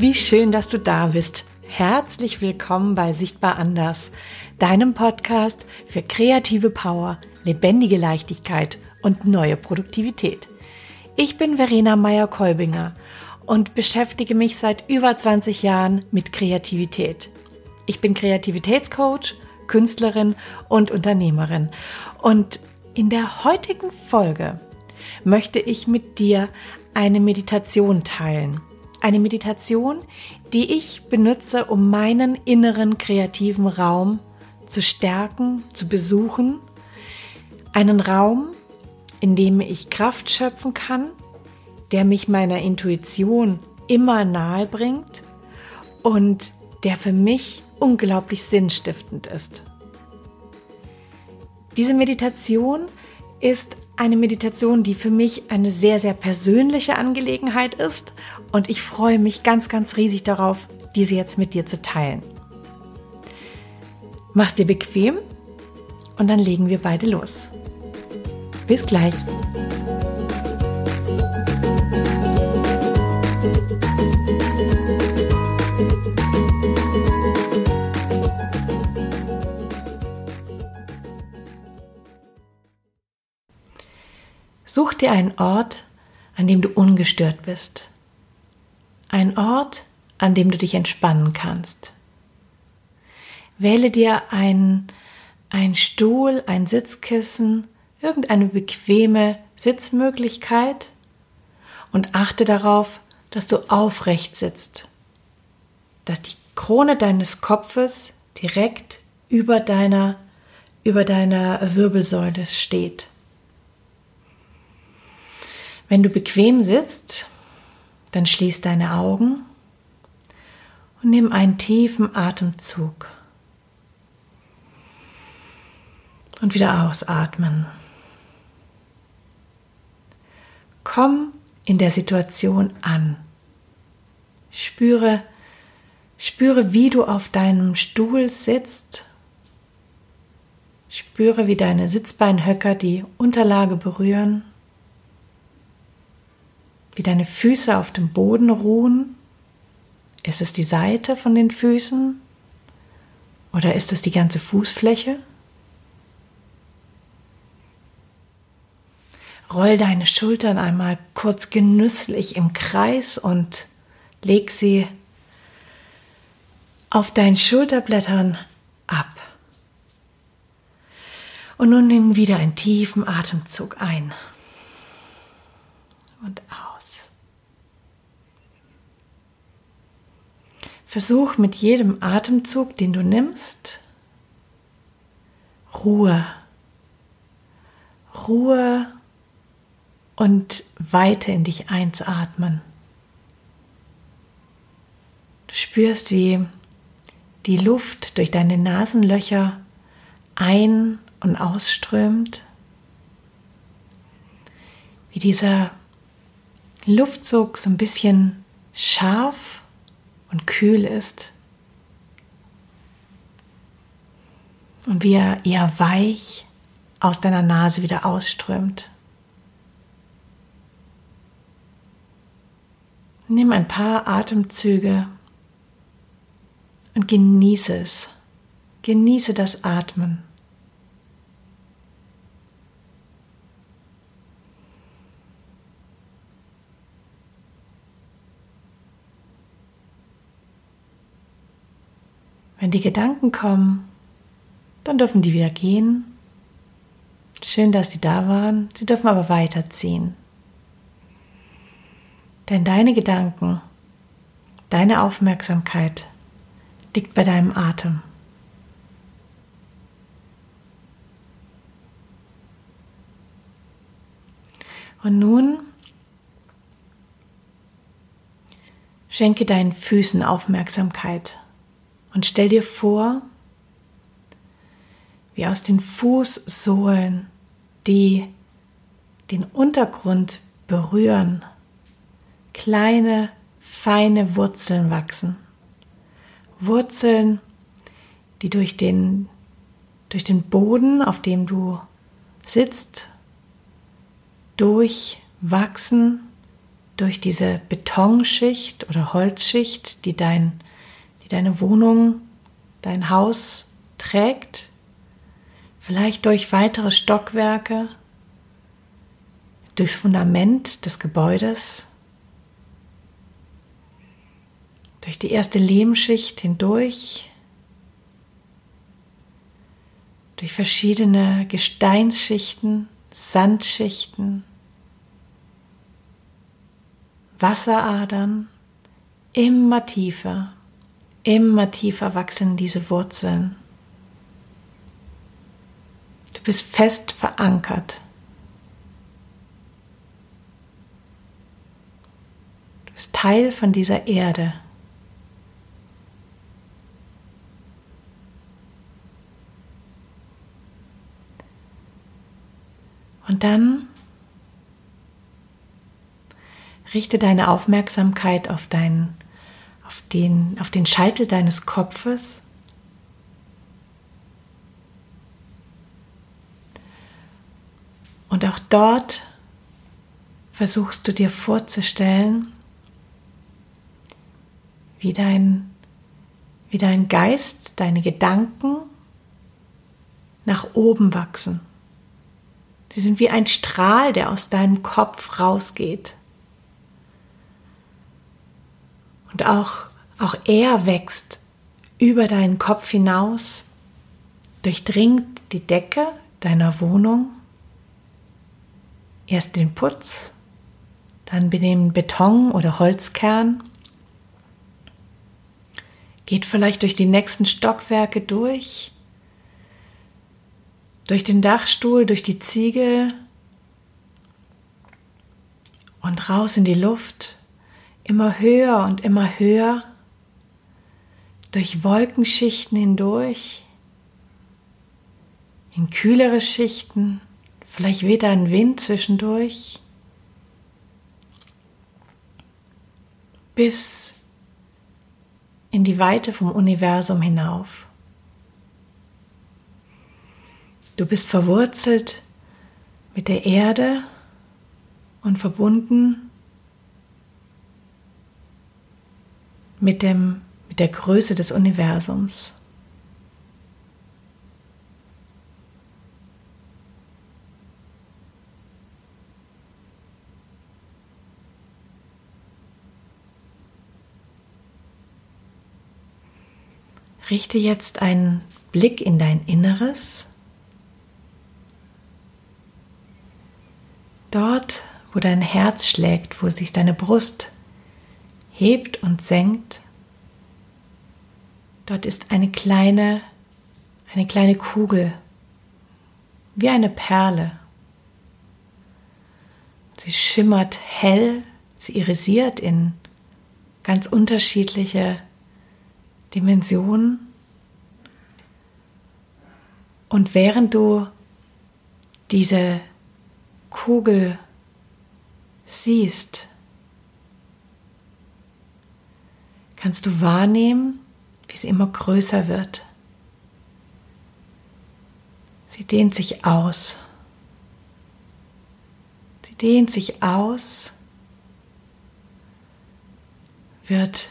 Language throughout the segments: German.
Wie schön, dass du da bist. Herzlich willkommen bei Sichtbar Anders, deinem Podcast für kreative Power, lebendige Leichtigkeit und neue Produktivität. Ich bin Verena Meyer-Kolbinger und beschäftige mich seit über 20 Jahren mit Kreativität. Ich bin Kreativitätscoach, Künstlerin und Unternehmerin. Und in der heutigen Folge möchte ich mit dir eine Meditation teilen. Eine Meditation, die ich benutze, um meinen inneren kreativen Raum zu stärken, zu besuchen. Einen Raum, in dem ich Kraft schöpfen kann, der mich meiner Intuition immer nahe bringt und der für mich unglaublich sinnstiftend ist. Diese Meditation ist eine Meditation, die für mich eine sehr, sehr persönliche Angelegenheit ist und ich freue mich ganz, ganz riesig darauf, diese jetzt mit dir zu teilen. Mach's dir bequem und dann legen wir beide los. Bis gleich. Dir einen Ort, an dem du ungestört bist. Ein Ort, an dem du dich entspannen kannst. Wähle dir ein, ein Stuhl, ein Sitzkissen, irgendeine bequeme Sitzmöglichkeit und achte darauf, dass du aufrecht sitzt, dass die Krone deines Kopfes direkt über deiner, über deiner Wirbelsäule steht. Wenn du bequem sitzt, dann schließ deine Augen und nimm einen tiefen Atemzug. Und wieder ausatmen. Komm in der Situation an. Spüre, spüre, wie du auf deinem Stuhl sitzt. Spüre, wie deine Sitzbeinhöcker die Unterlage berühren wie deine Füße auf dem Boden ruhen? Ist es die Seite von den Füßen oder ist es die ganze Fußfläche? Roll deine Schultern einmal kurz genüsslich im Kreis und leg sie auf deinen Schulterblättern ab. Und nun nimm wieder einen tiefen Atemzug ein und aus. Versuch mit jedem Atemzug, den du nimmst, Ruhe, Ruhe und Weite in dich einzuatmen. Du spürst, wie die Luft durch deine Nasenlöcher ein- und ausströmt, wie dieser Luftzug so ein bisschen scharf und kühl ist. Und wie er eher weich aus deiner Nase wieder ausströmt. Nimm ein paar Atemzüge und genieße es. Genieße das Atmen. Wenn die Gedanken kommen, dann dürfen die wieder gehen. Schön, dass sie da waren. Sie dürfen aber weiterziehen. Denn deine Gedanken, deine Aufmerksamkeit liegt bei deinem Atem. Und nun schenke deinen Füßen Aufmerksamkeit. Und stell dir vor, wie aus den Fußsohlen, die den Untergrund berühren, kleine, feine Wurzeln wachsen. Wurzeln, die durch den, durch den Boden, auf dem du sitzt, durchwachsen durch diese Betonschicht oder Holzschicht, die, dein, die deine Wohnung, dein Haus trägt, vielleicht durch weitere Stockwerke, durchs Fundament des Gebäudes, durch die erste Lehmschicht hindurch, durch verschiedene Gesteinsschichten, Sandschichten, Wasseradern, immer tiefer, immer tiefer wachsen diese Wurzeln. Du bist fest verankert. Du bist Teil von dieser Erde. Und dann richte deine Aufmerksamkeit auf, deinen, auf, den, auf den Scheitel deines Kopfes. Und auch dort versuchst du dir vorzustellen, wie dein, wie dein Geist, deine Gedanken nach oben wachsen. Sie sind wie ein Strahl, der aus deinem Kopf rausgeht. Und auch, auch er wächst über deinen Kopf hinaus, durchdringt die Decke deiner Wohnung, erst den Putz, dann den Beton- oder Holzkern, geht vielleicht durch die nächsten Stockwerke durch, durch den Dachstuhl, durch die Ziegel. Und raus in die Luft immer höher und immer höher durch Wolkenschichten hindurch, in kühlere Schichten, vielleicht weht ein Wind zwischendurch, bis in die Weite vom Universum hinauf. Du bist verwurzelt mit der Erde und verbunden mit, dem, mit der Größe des Universums. Richte jetzt einen Blick in dein Inneres. Dort, wo dein Herz schlägt, wo sich deine Brust hebt und senkt. Dort ist eine kleine, eine kleine Kugel, wie eine Perle. Sie schimmert hell, sie irisiert in ganz unterschiedliche Dimensionen. Und während du diese Kugel siehst, kannst du wahrnehmen, wie sie immer größer wird. Sie dehnt sich aus. Sie dehnt sich aus, wird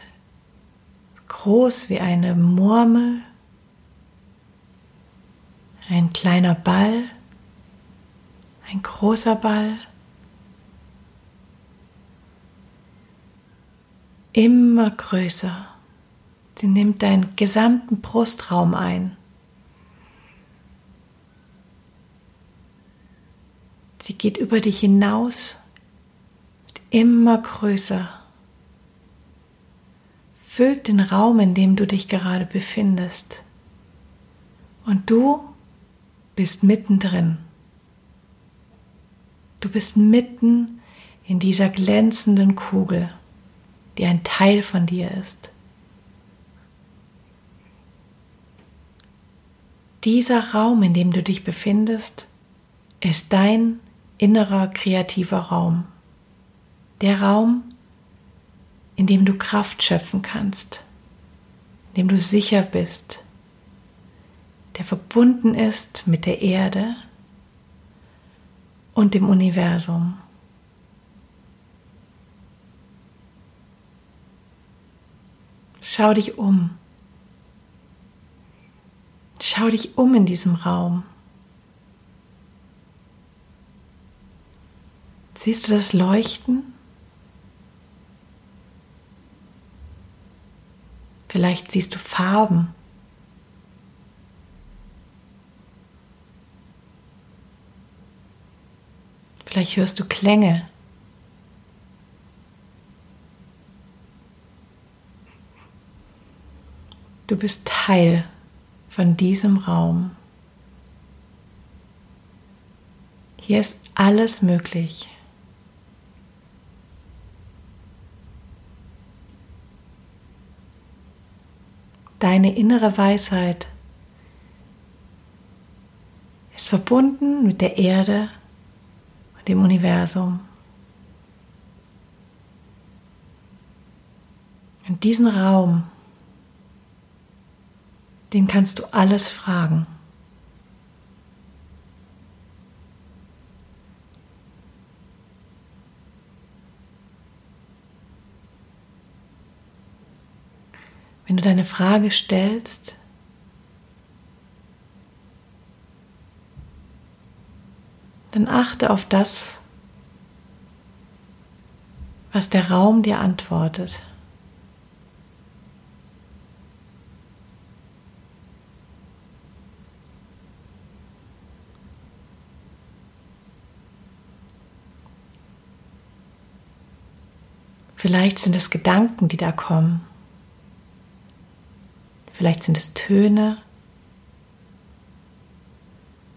groß wie eine Murmel, ein kleiner Ball, ein großer Ball. Immer größer. Sie nimmt deinen gesamten Brustraum ein. Sie geht über dich hinaus, wird immer größer. Füllt den Raum, in dem du dich gerade befindest. Und du bist mittendrin. Du bist mitten in dieser glänzenden Kugel die ein Teil von dir ist. Dieser Raum, in dem du dich befindest, ist dein innerer kreativer Raum. Der Raum, in dem du Kraft schöpfen kannst, in dem du sicher bist, der verbunden ist mit der Erde und dem Universum. Schau dich um. Schau dich um in diesem Raum. Siehst du das Leuchten? Vielleicht siehst du Farben. Vielleicht hörst du Klänge. Du bist Teil von diesem Raum. Hier ist alles möglich. Deine innere Weisheit ist verbunden mit der Erde und dem Universum. Und diesen Raum, den kannst du alles fragen. Wenn du deine Frage stellst, dann achte auf das, was der Raum dir antwortet. Vielleicht sind es Gedanken, die da kommen. Vielleicht sind es Töne,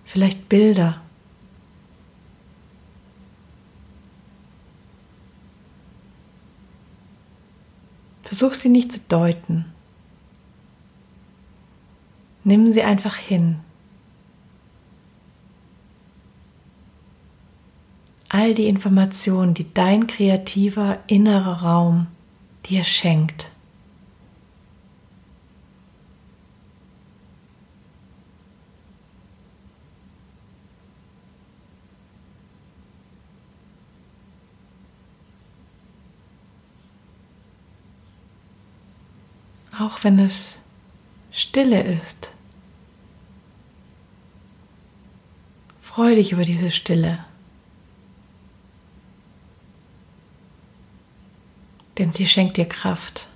vielleicht Bilder. Versuch sie nicht zu deuten. Nimm sie einfach hin. All die Informationen, die dein kreativer innerer Raum dir schenkt. auch wenn es stille ist. Freu dich über diese Stille. Denn sie schenkt dir Kraft.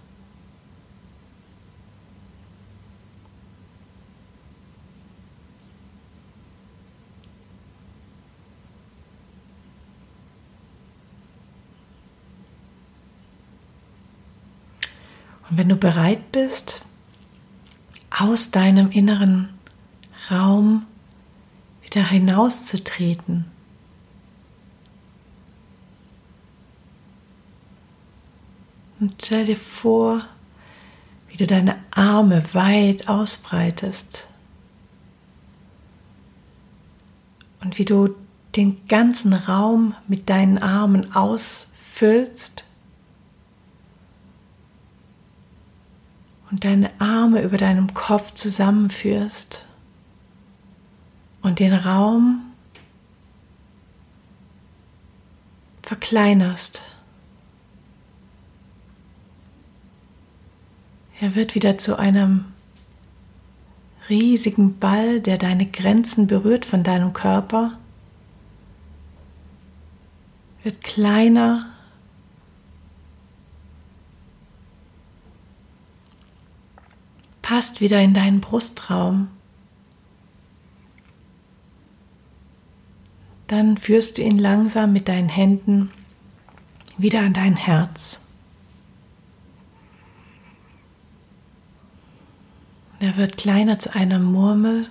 Und wenn du bereit bist, aus deinem inneren Raum wieder hinauszutreten, und stell dir vor, wie du deine Arme weit ausbreitest. Und wie du den ganzen Raum mit deinen Armen ausfüllst. Und deine Arme über deinem Kopf zusammenführst. Und den Raum verkleinerst. Er wird wieder zu einem riesigen Ball, der deine Grenzen berührt von deinem Körper, wird kleiner passt wieder in deinen Brustraum. Dann führst du ihn langsam mit deinen Händen wieder an dein Herz. Er wird kleiner zu einer Murmel,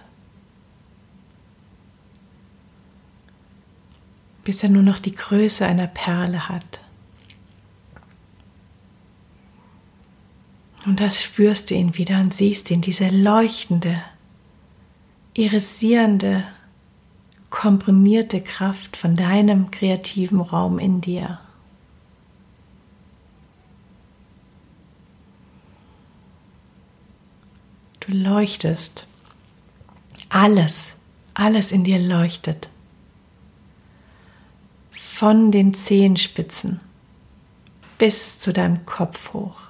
bis er nur noch die Größe einer Perle hat. Und das spürst du ihn wieder und siehst ihn, diese leuchtende, irisierende, komprimierte Kraft von deinem kreativen Raum in dir. Du leuchtest. Alles, alles in dir leuchtet. Von den Zehenspitzen bis zu deinem Kopf hoch.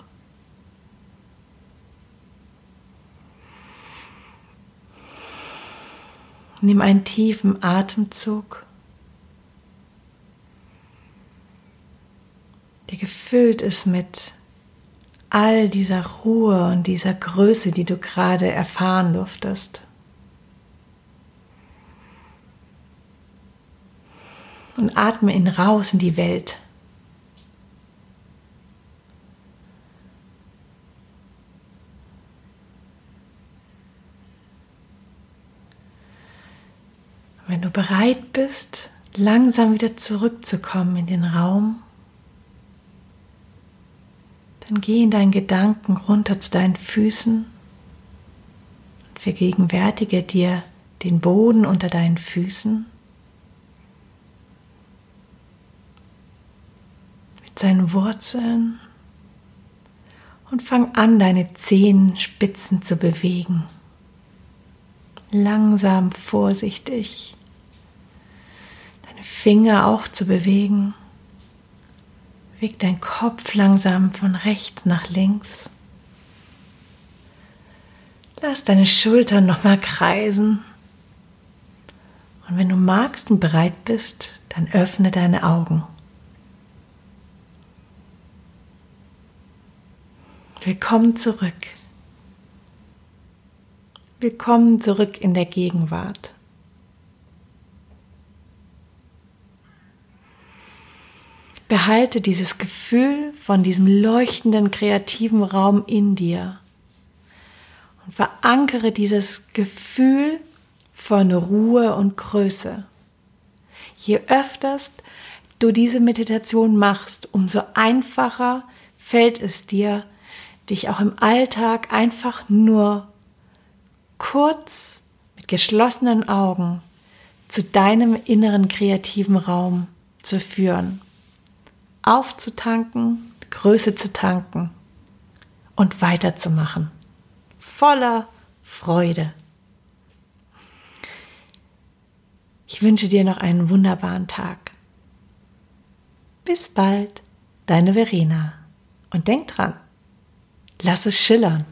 Nimm einen tiefen Atemzug, der gefüllt ist mit all dieser Ruhe und dieser Größe, die du gerade erfahren durftest. Und atme ihn raus in die Welt. Wenn du bereit bist, langsam wieder zurückzukommen in den Raum, dann geh in deinen Gedanken runter zu deinen Füßen und vergegenwärtige dir den Boden unter deinen Füßen mit seinen Wurzeln und fang an, deine Zehenspitzen zu bewegen. Langsam, vorsichtig. Deine Finger auch zu bewegen. Beweg deinen Kopf langsam von rechts nach links. Lass deine Schultern nochmal kreisen. Und wenn du magst und bereit bist, dann öffne deine Augen. Willkommen zurück. Willkommen zurück in der Gegenwart. Behalte dieses Gefühl von diesem leuchtenden kreativen Raum in dir und verankere dieses Gefühl von Ruhe und Größe. Je öfters du diese Meditation machst, umso einfacher fällt es dir, dich auch im Alltag einfach nur kurz mit geschlossenen Augen zu deinem inneren kreativen Raum zu führen aufzutanken, Größe zu tanken und weiterzumachen. Voller Freude. Ich wünsche dir noch einen wunderbaren Tag. Bis bald, deine Verena. Und denk dran, lass es schillern.